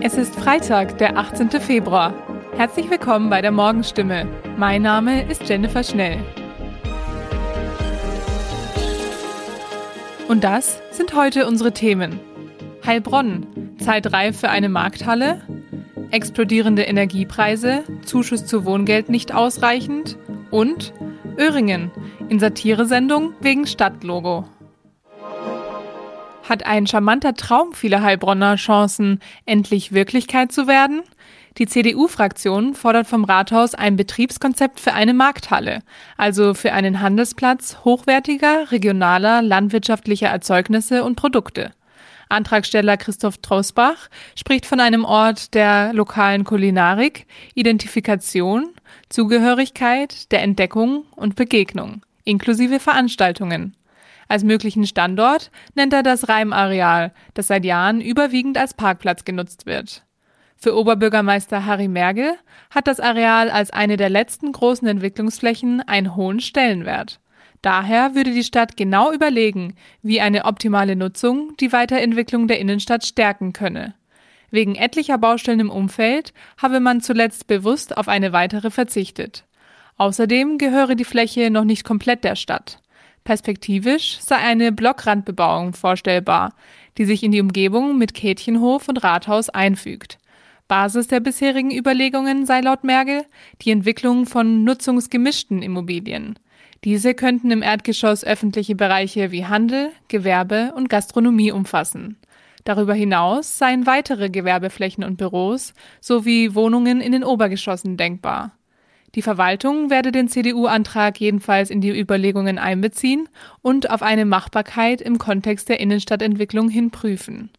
Es ist Freitag, der 18. Februar. Herzlich willkommen bei der Morgenstimme. Mein Name ist Jennifer Schnell. Und das sind heute unsere Themen. Heilbronn, zeitreif für eine Markthalle, explodierende Energiepreise, Zuschuss zu Wohngeld nicht ausreichend und Öhringen, in Satiresendung wegen Stadtlogo. Hat ein charmanter Traum vieler Heilbronner Chancen, endlich Wirklichkeit zu werden? Die CDU-Fraktion fordert vom Rathaus ein Betriebskonzept für eine Markthalle, also für einen Handelsplatz hochwertiger, regionaler, landwirtschaftlicher Erzeugnisse und Produkte. Antragsteller Christoph Trosbach spricht von einem Ort der lokalen Kulinarik, Identifikation, Zugehörigkeit, der Entdeckung und Begegnung, inklusive Veranstaltungen. Als möglichen Standort nennt er das Reimareal, das seit Jahren überwiegend als Parkplatz genutzt wird. Für Oberbürgermeister Harry Mergel hat das Areal als eine der letzten großen Entwicklungsflächen einen hohen Stellenwert. Daher würde die Stadt genau überlegen, wie eine optimale Nutzung die Weiterentwicklung der Innenstadt stärken könne. Wegen etlicher Baustellen im Umfeld habe man zuletzt bewusst auf eine weitere verzichtet. Außerdem gehöre die Fläche noch nicht komplett der Stadt. Perspektivisch sei eine Blockrandbebauung vorstellbar, die sich in die Umgebung mit Kätchenhof und Rathaus einfügt. Basis der bisherigen Überlegungen sei laut Mergel die Entwicklung von nutzungsgemischten Immobilien. Diese könnten im Erdgeschoss öffentliche Bereiche wie Handel, Gewerbe und Gastronomie umfassen. Darüber hinaus seien weitere Gewerbeflächen und Büros sowie Wohnungen in den Obergeschossen denkbar. Die Verwaltung werde den CDU-Antrag jedenfalls in die Überlegungen einbeziehen und auf eine Machbarkeit im Kontext der Innenstadtentwicklung hin prüfen.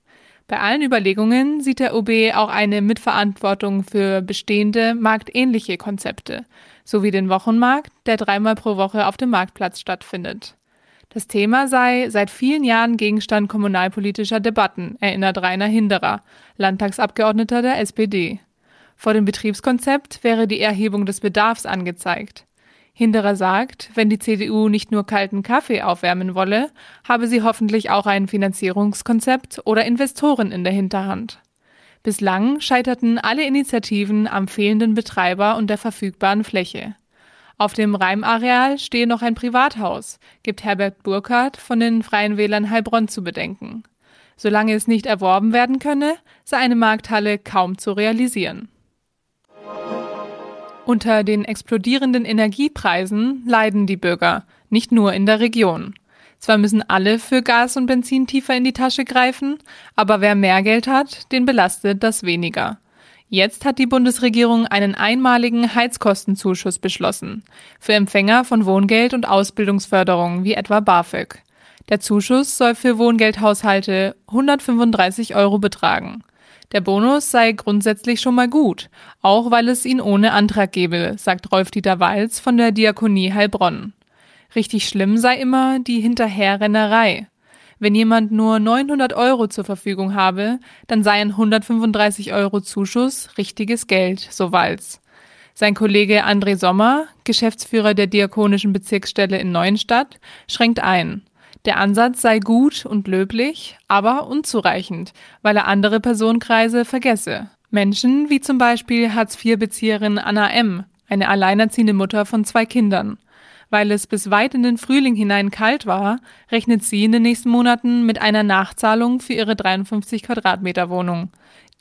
Bei allen Überlegungen sieht der OB auch eine Mitverantwortung für bestehende marktähnliche Konzepte, sowie den Wochenmarkt, der dreimal pro Woche auf dem Marktplatz stattfindet. Das Thema sei seit vielen Jahren Gegenstand kommunalpolitischer Debatten, erinnert Rainer Hinderer, Landtagsabgeordneter der SPD. Vor dem Betriebskonzept wäre die Erhebung des Bedarfs angezeigt. Hinderer sagt, wenn die CDU nicht nur kalten Kaffee aufwärmen wolle, habe sie hoffentlich auch ein Finanzierungskonzept oder Investoren in der Hinterhand. Bislang scheiterten alle Initiativen am fehlenden Betreiber und der verfügbaren Fläche. Auf dem Reimareal stehe noch ein Privathaus, gibt Herbert Burkhardt von den Freien Wählern Heilbronn zu bedenken. Solange es nicht erworben werden könne, sei eine Markthalle kaum zu realisieren. Unter den explodierenden Energiepreisen leiden die Bürger, nicht nur in der Region. Zwar müssen alle für Gas und Benzin tiefer in die Tasche greifen, aber wer mehr Geld hat, den belastet das weniger. Jetzt hat die Bundesregierung einen einmaligen Heizkostenzuschuss beschlossen für Empfänger von Wohngeld und Ausbildungsförderung wie etwa BAföG. Der Zuschuss soll für Wohngeldhaushalte 135 Euro betragen. Der Bonus sei grundsätzlich schon mal gut, auch weil es ihn ohne Antrag gebe, sagt Rolf-Dieter Walz von der Diakonie Heilbronn. Richtig schlimm sei immer die Hinterherrennerei. Wenn jemand nur 900 Euro zur Verfügung habe, dann seien 135 Euro Zuschuss richtiges Geld, so Walz. Sein Kollege André Sommer, Geschäftsführer der Diakonischen Bezirksstelle in Neuenstadt, schränkt ein. Der Ansatz sei gut und löblich, aber unzureichend, weil er andere Personenkreise vergesse. Menschen wie zum Beispiel Hartz-IV-Bezieherin Anna M., eine alleinerziehende Mutter von zwei Kindern. Weil es bis weit in den Frühling hinein kalt war, rechnet sie in den nächsten Monaten mit einer Nachzahlung für ihre 53 Quadratmeter Wohnung.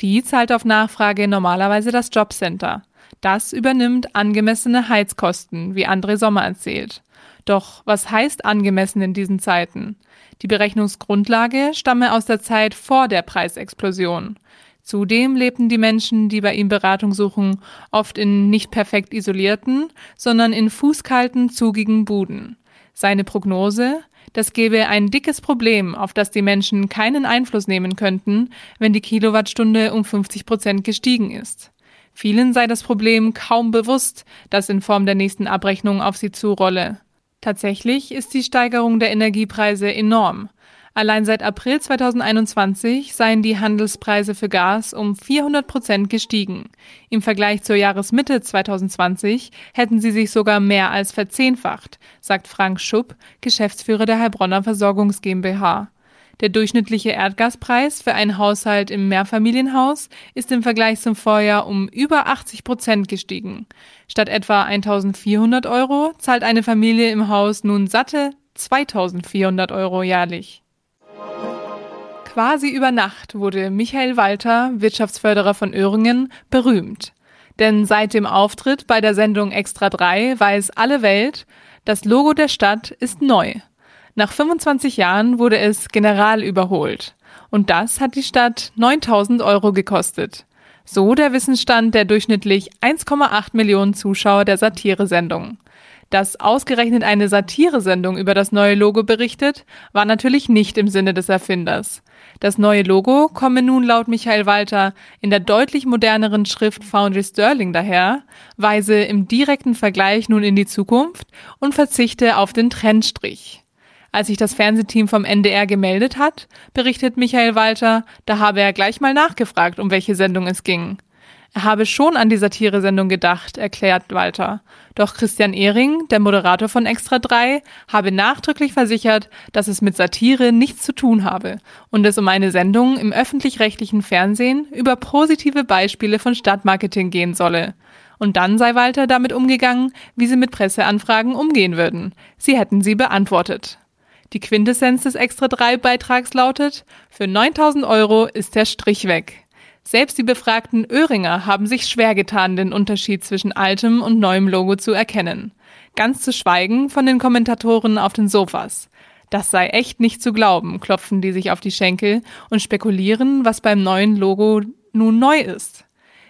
Die zahlt auf Nachfrage normalerweise das Jobcenter. Das übernimmt angemessene Heizkosten, wie André Sommer erzählt. Doch was heißt angemessen in diesen Zeiten? Die Berechnungsgrundlage stamme aus der Zeit vor der Preisexplosion. Zudem lebten die Menschen, die bei ihm Beratung suchen, oft in nicht perfekt isolierten, sondern in fußkalten, zugigen Buden. Seine Prognose? Das gäbe ein dickes Problem, auf das die Menschen keinen Einfluss nehmen könnten, wenn die Kilowattstunde um 50 Prozent gestiegen ist. Vielen sei das Problem kaum bewusst, das in Form der nächsten Abrechnung auf sie zurolle. Tatsächlich ist die Steigerung der Energiepreise enorm. Allein seit April 2021 seien die Handelspreise für Gas um 400 Prozent gestiegen. Im Vergleich zur Jahresmitte 2020 hätten sie sich sogar mehr als verzehnfacht, sagt Frank Schupp, Geschäftsführer der Heilbronner Versorgungs GmbH. Der durchschnittliche Erdgaspreis für einen Haushalt im Mehrfamilienhaus ist im Vergleich zum Vorjahr um über 80 Prozent gestiegen. Statt etwa 1400 Euro zahlt eine Familie im Haus nun satte 2400 Euro jährlich. Quasi über Nacht wurde Michael Walter, Wirtschaftsförderer von Öhringen, berühmt. Denn seit dem Auftritt bei der Sendung Extra 3 weiß alle Welt, das Logo der Stadt ist neu. Nach 25 Jahren wurde es general überholt. Und das hat die Stadt 9000 Euro gekostet. So der Wissensstand der durchschnittlich 1,8 Millionen Zuschauer der Satiresendung. Dass ausgerechnet eine Satiresendung über das neue Logo berichtet, war natürlich nicht im Sinne des Erfinders. Das neue Logo komme nun laut Michael Walter in der deutlich moderneren Schrift Foundry Sterling daher, weise im direkten Vergleich nun in die Zukunft und verzichte auf den Trennstrich. Als sich das Fernsehteam vom NDR gemeldet hat, berichtet Michael Walter, da habe er gleich mal nachgefragt, um welche Sendung es ging. Er habe schon an die Satiresendung gedacht, erklärt Walter. Doch Christian Ehring, der Moderator von Extra 3, habe nachdrücklich versichert, dass es mit Satire nichts zu tun habe und es um eine Sendung im öffentlich-rechtlichen Fernsehen über positive Beispiele von Stadtmarketing gehen solle. Und dann sei Walter damit umgegangen, wie sie mit Presseanfragen umgehen würden. Sie hätten sie beantwortet. Die Quintessenz des Extra 3 Beitrags lautet, für 9000 Euro ist der Strich weg. Selbst die befragten Öhringer haben sich schwer getan, den Unterschied zwischen altem und neuem Logo zu erkennen. Ganz zu schweigen von den Kommentatoren auf den Sofas. Das sei echt nicht zu glauben, klopfen die sich auf die Schenkel und spekulieren, was beim neuen Logo nun neu ist.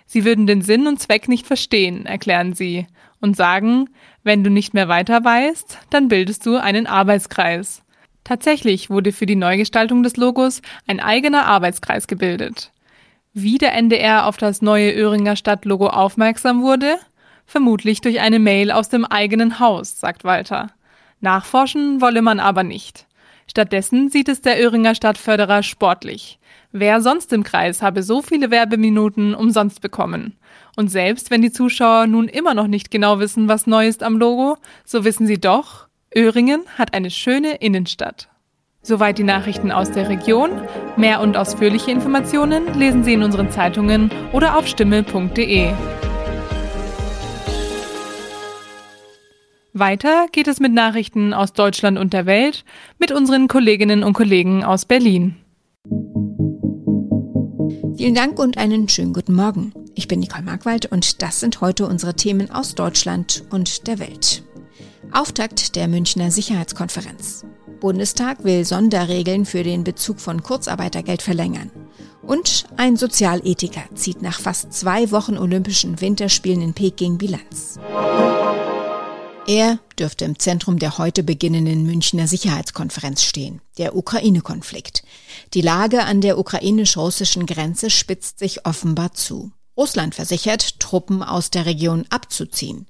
Sie würden den Sinn und Zweck nicht verstehen, erklären sie, und sagen, wenn du nicht mehr weiter weißt, dann bildest du einen Arbeitskreis. Tatsächlich wurde für die Neugestaltung des Logos ein eigener Arbeitskreis gebildet. Wie der NDR auf das neue Öhringer Stadtlogo aufmerksam wurde? Vermutlich durch eine Mail aus dem eigenen Haus, sagt Walter. Nachforschen wolle man aber nicht. Stattdessen sieht es der Öhringer Stadtförderer sportlich. Wer sonst im Kreis habe so viele Werbeminuten umsonst bekommen? Und selbst wenn die Zuschauer nun immer noch nicht genau wissen, was neu ist am Logo, so wissen sie doch, Öhringen hat eine schöne Innenstadt. Soweit die Nachrichten aus der Region. Mehr und ausführliche Informationen lesen Sie in unseren Zeitungen oder auf stimme.de. Weiter geht es mit Nachrichten aus Deutschland und der Welt mit unseren Kolleginnen und Kollegen aus Berlin. Vielen Dank und einen schönen guten Morgen. Ich bin Nicole Markwald und das sind heute unsere Themen aus Deutschland und der Welt. Auftakt der Münchner Sicherheitskonferenz. Bundestag will Sonderregeln für den Bezug von Kurzarbeitergeld verlängern. Und ein Sozialethiker zieht nach fast zwei Wochen Olympischen Winterspielen in Peking Bilanz. Er dürfte im Zentrum der heute beginnenden Münchner Sicherheitskonferenz stehen, der Ukraine-Konflikt. Die Lage an der ukrainisch-russischen Grenze spitzt sich offenbar zu. Russland versichert, Truppen aus der Region abzuziehen.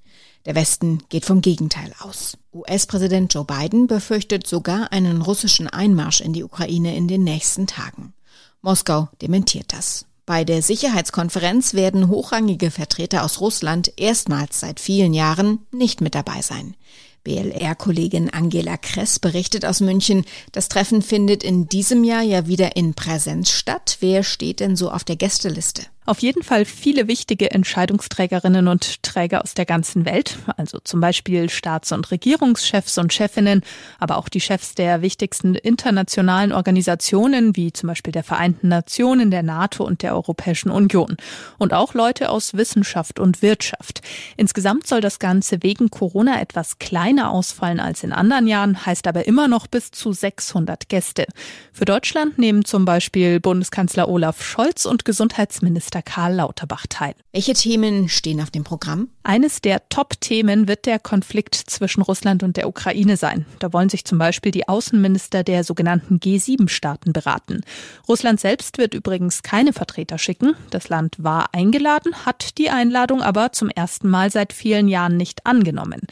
Der Westen geht vom Gegenteil aus. US-Präsident Joe Biden befürchtet sogar einen russischen Einmarsch in die Ukraine in den nächsten Tagen. Moskau dementiert das. Bei der Sicherheitskonferenz werden hochrangige Vertreter aus Russland erstmals seit vielen Jahren nicht mit dabei sein. BLR-Kollegin Angela Kress berichtet aus München, das Treffen findet in diesem Jahr ja wieder in Präsenz statt. Wer steht denn so auf der Gästeliste? Auf jeden Fall viele wichtige Entscheidungsträgerinnen und Träger aus der ganzen Welt, also zum Beispiel Staats- und Regierungschefs und Chefinnen, aber auch die Chefs der wichtigsten internationalen Organisationen, wie zum Beispiel der Vereinten Nationen, der NATO und der Europäischen Union. Und auch Leute aus Wissenschaft und Wirtschaft. Insgesamt soll das Ganze wegen Corona etwas kleiner ausfallen als in anderen Jahren, heißt aber immer noch bis zu 600 Gäste. Für Deutschland nehmen zum Beispiel Bundeskanzler Olaf Scholz und Gesundheitsminister Bürgermeister Karl Lauterbach teil. Welche Themen stehen auf dem Programm? Eines der Top-Themen wird der Konflikt zwischen Russland und der Ukraine sein. Da wollen sich zum Beispiel die Außenminister der sogenannten G7-Staaten beraten. Russland selbst wird übrigens keine Vertreter schicken. Das Land war eingeladen, hat die Einladung aber zum ersten Mal seit vielen Jahren nicht angenommen.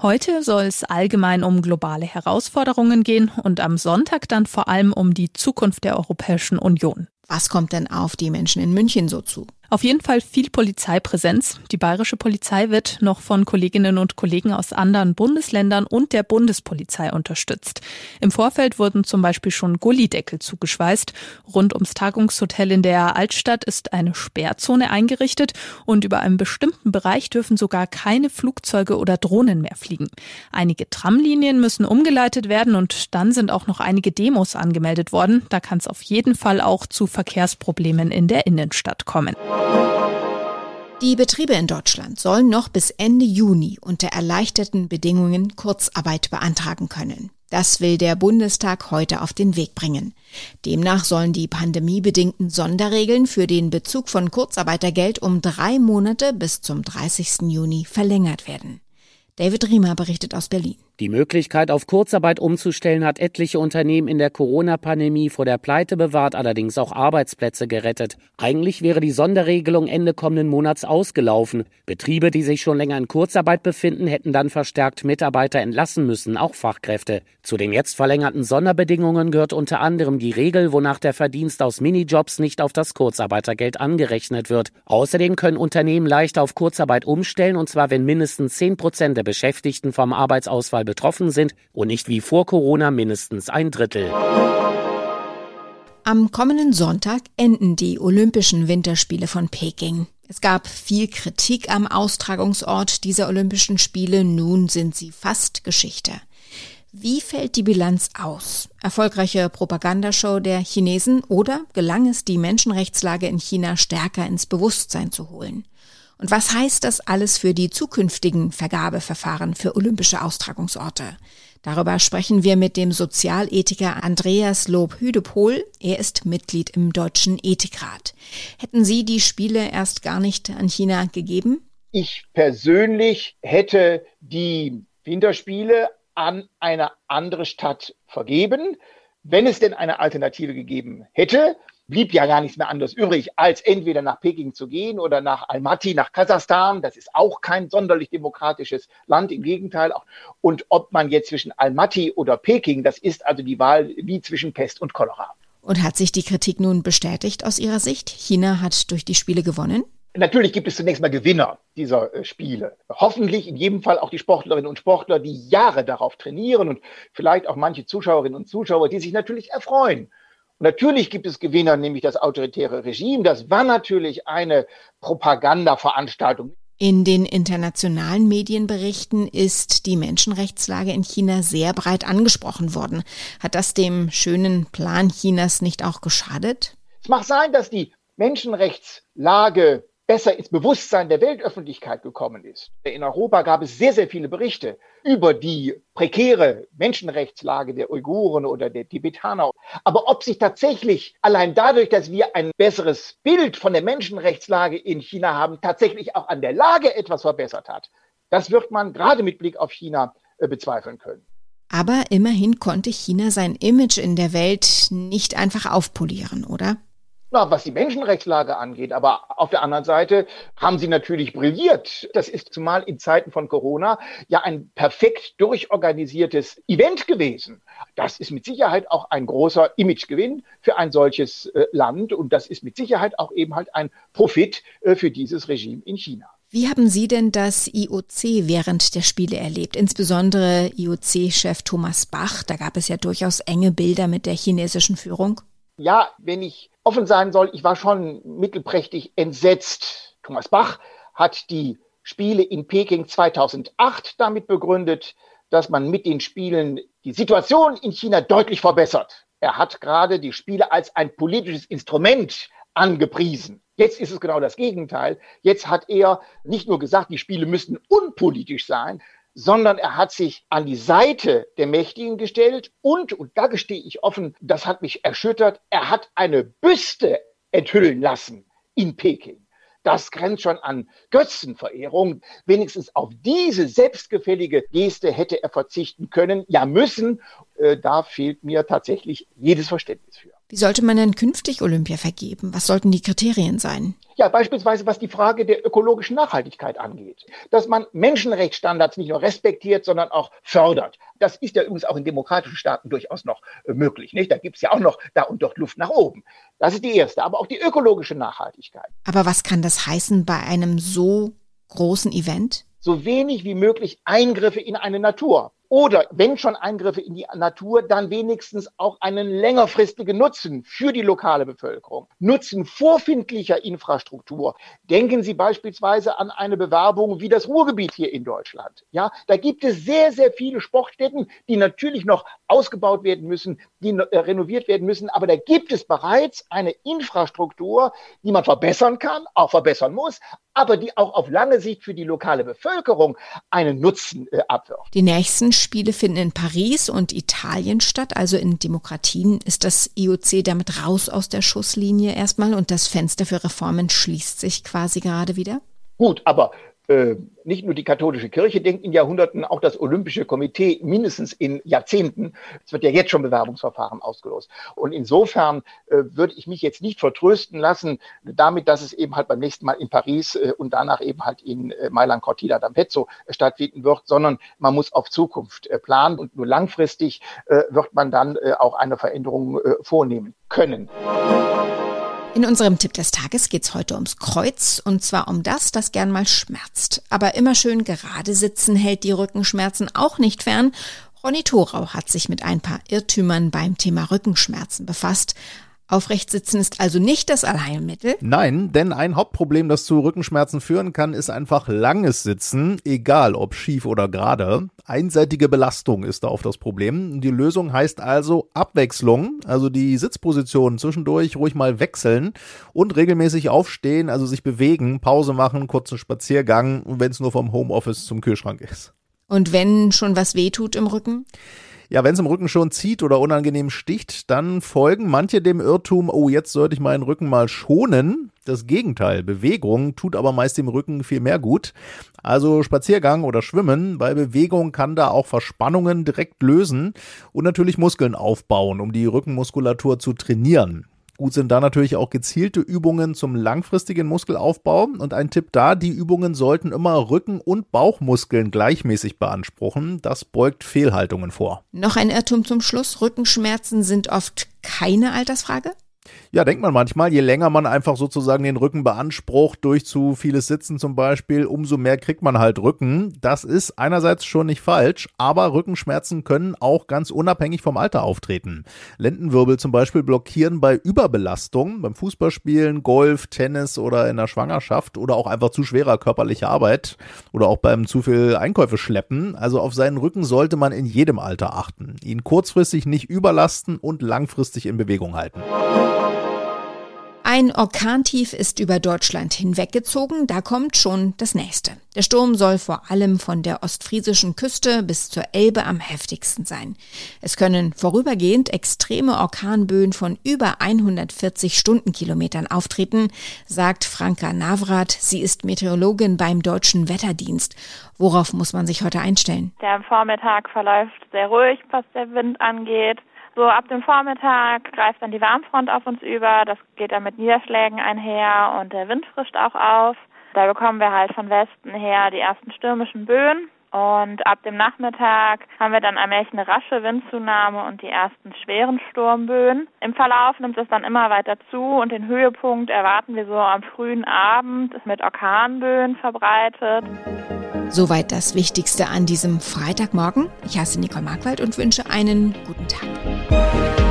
Heute soll es allgemein um globale Herausforderungen gehen und am Sonntag dann vor allem um die Zukunft der Europäischen Union. Was kommt denn auf die Menschen in München so zu? Auf jeden Fall viel Polizeipräsenz. Die bayerische Polizei wird noch von Kolleginnen und Kollegen aus anderen Bundesländern und der Bundespolizei unterstützt. Im Vorfeld wurden zum Beispiel schon Gullideckel zugeschweißt. Rund ums Tagungshotel in der Altstadt ist eine Sperrzone eingerichtet und über einem bestimmten Bereich dürfen sogar keine Flugzeuge oder Drohnen mehr fliegen. Einige Tramlinien müssen umgeleitet werden und dann sind auch noch einige Demos angemeldet worden. Da kann es auf jeden Fall auch zu Verkehrsproblemen in der Innenstadt kommen. Die Betriebe in Deutschland sollen noch bis Ende Juni unter erleichterten Bedingungen Kurzarbeit beantragen können. Das will der Bundestag heute auf den Weg bringen. Demnach sollen die pandemiebedingten Sonderregeln für den Bezug von Kurzarbeitergeld um drei Monate bis zum 30. Juni verlängert werden. David Riemer berichtet aus Berlin. Die Möglichkeit, auf Kurzarbeit umzustellen, hat etliche Unternehmen in der Corona-Pandemie vor der Pleite bewahrt, allerdings auch Arbeitsplätze gerettet. Eigentlich wäre die Sonderregelung Ende kommenden Monats ausgelaufen. Betriebe, die sich schon länger in Kurzarbeit befinden, hätten dann verstärkt Mitarbeiter entlassen müssen, auch Fachkräfte. Zu den jetzt verlängerten Sonderbedingungen gehört unter anderem die Regel, wonach der Verdienst aus Minijobs nicht auf das Kurzarbeitergeld angerechnet wird. Außerdem können Unternehmen leichter auf Kurzarbeit umstellen, und zwar wenn mindestens 10 Prozent der Beschäftigten vom Arbeitsausfall Corona betroffen sind und nicht wie vor Corona mindestens ein Drittel. Am kommenden Sonntag enden die Olympischen Winterspiele von Peking. Es gab viel Kritik am Austragungsort dieser Olympischen Spiele. Nun sind sie fast Geschichte. Wie fällt die Bilanz aus? Erfolgreiche Propagandashow der Chinesen oder gelang es, die Menschenrechtslage in China stärker ins Bewusstsein zu holen? Und was heißt das alles für die zukünftigen Vergabeverfahren für olympische Austragungsorte? Darüber sprechen wir mit dem Sozialethiker Andreas Lob-Hüdepohl. Er ist Mitglied im Deutschen Ethikrat. Hätten Sie die Spiele erst gar nicht an China gegeben? Ich persönlich hätte die Winterspiele an eine andere Stadt vergeben, wenn es denn eine Alternative gegeben hätte blieb ja gar nichts mehr anderes übrig, als entweder nach Peking zu gehen oder nach Almaty, nach Kasachstan. Das ist auch kein sonderlich demokratisches Land, im Gegenteil. Und ob man jetzt zwischen Almaty oder Peking, das ist also die Wahl wie zwischen Pest und Cholera. Und hat sich die Kritik nun bestätigt aus Ihrer Sicht? China hat durch die Spiele gewonnen? Natürlich gibt es zunächst mal Gewinner dieser äh, Spiele. Hoffentlich in jedem Fall auch die Sportlerinnen und Sportler, die Jahre darauf trainieren und vielleicht auch manche Zuschauerinnen und Zuschauer, die sich natürlich erfreuen Natürlich gibt es Gewinner, nämlich das autoritäre Regime. Das war natürlich eine Propagandaveranstaltung. In den internationalen Medienberichten ist die Menschenrechtslage in China sehr breit angesprochen worden. Hat das dem schönen Plan Chinas nicht auch geschadet? Es mag sein, dass die Menschenrechtslage besser ins Bewusstsein der Weltöffentlichkeit gekommen ist. In Europa gab es sehr, sehr viele Berichte über die prekäre Menschenrechtslage der Uiguren oder der Tibetaner. Aber ob sich tatsächlich allein dadurch, dass wir ein besseres Bild von der Menschenrechtslage in China haben, tatsächlich auch an der Lage etwas verbessert hat, das wird man gerade mit Blick auf China äh, bezweifeln können. Aber immerhin konnte China sein Image in der Welt nicht einfach aufpolieren, oder? Na, was die Menschenrechtslage angeht, aber auf der anderen Seite haben sie natürlich brilliert. Das ist zumal in Zeiten von Corona ja ein perfekt durchorganisiertes Event gewesen. Das ist mit Sicherheit auch ein großer Imagegewinn für ein solches äh, Land und das ist mit Sicherheit auch eben halt ein Profit äh, für dieses Regime in China. Wie haben Sie denn das IOC während der Spiele erlebt? Insbesondere IOC-Chef Thomas Bach. Da gab es ja durchaus enge Bilder mit der chinesischen Führung. Ja, wenn ich offen sein soll, ich war schon mittelprächtig entsetzt. Thomas Bach hat die Spiele in Peking 2008 damit begründet, dass man mit den Spielen die Situation in China deutlich verbessert. Er hat gerade die Spiele als ein politisches Instrument angepriesen. Jetzt ist es genau das Gegenteil. Jetzt hat er nicht nur gesagt, die Spiele müssten unpolitisch sein, sondern er hat sich an die Seite der Mächtigen gestellt und, und da gestehe ich offen, das hat mich erschüttert, er hat eine Büste enthüllen lassen in Peking. Das grenzt schon an Götzenverehrung. Wenigstens auf diese selbstgefällige Geste hätte er verzichten können, ja müssen. Äh, da fehlt mir tatsächlich jedes Verständnis für. Wie sollte man denn künftig Olympia vergeben? Was sollten die Kriterien sein? Ja, beispielsweise was die Frage der ökologischen Nachhaltigkeit angeht. Dass man Menschenrechtsstandards nicht nur respektiert, sondern auch fördert. Das ist ja übrigens auch in demokratischen Staaten durchaus noch äh, möglich. Nicht? Da gibt es ja auch noch da und dort Luft nach oben. Das ist die erste. Aber auch die ökologische Nachhaltigkeit. Aber was kann das heißen bei einem so großen Event? So wenig wie möglich Eingriffe in eine Natur. Oder wenn schon Eingriffe in die Natur, dann wenigstens auch einen längerfristigen Nutzen für die lokale Bevölkerung. Nutzen vorfindlicher Infrastruktur. Denken Sie beispielsweise an eine Bewerbung wie das Ruhrgebiet hier in Deutschland. Ja, da gibt es sehr, sehr viele Sportstätten, die natürlich noch ausgebaut werden müssen, die äh, renoviert werden müssen. Aber da gibt es bereits eine Infrastruktur, die man verbessern kann, auch verbessern muss, aber die auch auf lange Sicht für die lokale Bevölkerung einen Nutzen äh, abwirft. Die nächsten Spiele finden in Paris und Italien statt, also in Demokratien ist das IOC damit raus aus der Schusslinie erstmal und das Fenster für Reformen schließt sich quasi gerade wieder? Gut, aber nicht nur die katholische Kirche denkt in Jahrhunderten, auch das Olympische Komitee mindestens in Jahrzehnten. Es wird ja jetzt schon Bewerbungsverfahren ausgelost. Und insofern äh, würde ich mich jetzt nicht vertrösten lassen damit, dass es eben halt beim nächsten Mal in Paris äh, und danach eben halt in äh, Mailand Cortina d'Ampezzo äh, stattfinden wird, sondern man muss auf Zukunft äh, planen und nur langfristig wird man dann auch eine Veränderung vornehmen können. In unserem Tipp des Tages geht's heute ums Kreuz und zwar um das, das gern mal schmerzt. Aber immer schön gerade sitzen hält die Rückenschmerzen auch nicht fern. Ronny Thorau hat sich mit ein paar Irrtümern beim Thema Rückenschmerzen befasst. Aufrecht sitzen ist also nicht das Allheilmittel? Nein, denn ein Hauptproblem, das zu Rückenschmerzen führen kann, ist einfach langes Sitzen, egal ob schief oder gerade. Einseitige Belastung ist da oft das Problem. Die Lösung heißt also Abwechslung, also die Sitzposition zwischendurch ruhig mal wechseln und regelmäßig aufstehen, also sich bewegen, Pause machen, kurzen Spaziergang, wenn es nur vom Homeoffice zum Kühlschrank ist. Und wenn schon was wehtut im Rücken? Ja, wenn es im Rücken schon zieht oder unangenehm sticht, dann folgen manche dem Irrtum, oh, jetzt sollte ich meinen Rücken mal schonen. Das Gegenteil, Bewegung tut aber meist dem Rücken viel mehr gut. Also Spaziergang oder Schwimmen, bei Bewegung kann da auch Verspannungen direkt lösen und natürlich Muskeln aufbauen, um die Rückenmuskulatur zu trainieren. Gut sind da natürlich auch gezielte Übungen zum langfristigen Muskelaufbau. Und ein Tipp da, die Übungen sollten immer Rücken- und Bauchmuskeln gleichmäßig beanspruchen. Das beugt Fehlhaltungen vor. Noch ein Irrtum zum Schluss. Rückenschmerzen sind oft keine Altersfrage? Ja, denkt man manchmal, je länger man einfach sozusagen den Rücken beansprucht, durch zu vieles Sitzen zum Beispiel, umso mehr kriegt man halt Rücken. Das ist einerseits schon nicht falsch, aber Rückenschmerzen können auch ganz unabhängig vom Alter auftreten. Lendenwirbel zum Beispiel blockieren bei Überbelastung, beim Fußballspielen, Golf, Tennis oder in der Schwangerschaft oder auch einfach zu schwerer körperlicher Arbeit oder auch beim zu viel Einkäufe schleppen. Also auf seinen Rücken sollte man in jedem Alter achten. Ihn kurzfristig nicht überlasten und langfristig in Bewegung halten. Ein Orkantief ist über Deutschland hinweggezogen, da kommt schon das nächste. Der Sturm soll vor allem von der ostfriesischen Küste bis zur Elbe am heftigsten sein. Es können vorübergehend extreme Orkanböen von über 140 Stundenkilometern auftreten, sagt Franka Navrat. Sie ist Meteorologin beim Deutschen Wetterdienst. Worauf muss man sich heute einstellen? Der Vormittag verläuft sehr ruhig, was der Wind angeht. So ab dem Vormittag greift dann die Warmfront auf uns über. Das geht dann mit Niederschlägen einher und der Wind frischt auch auf. Da bekommen wir halt von Westen her die ersten stürmischen Böen. Und ab dem Nachmittag haben wir dann allmählich eine rasche Windzunahme und die ersten schweren Sturmböen. Im Verlauf nimmt es dann immer weiter zu und den Höhepunkt erwarten wir so am frühen Abend, ist mit Orkanböen verbreitet. Soweit das Wichtigste an diesem Freitagmorgen. Ich heiße Nicole Markwald und wünsche einen guten Tag.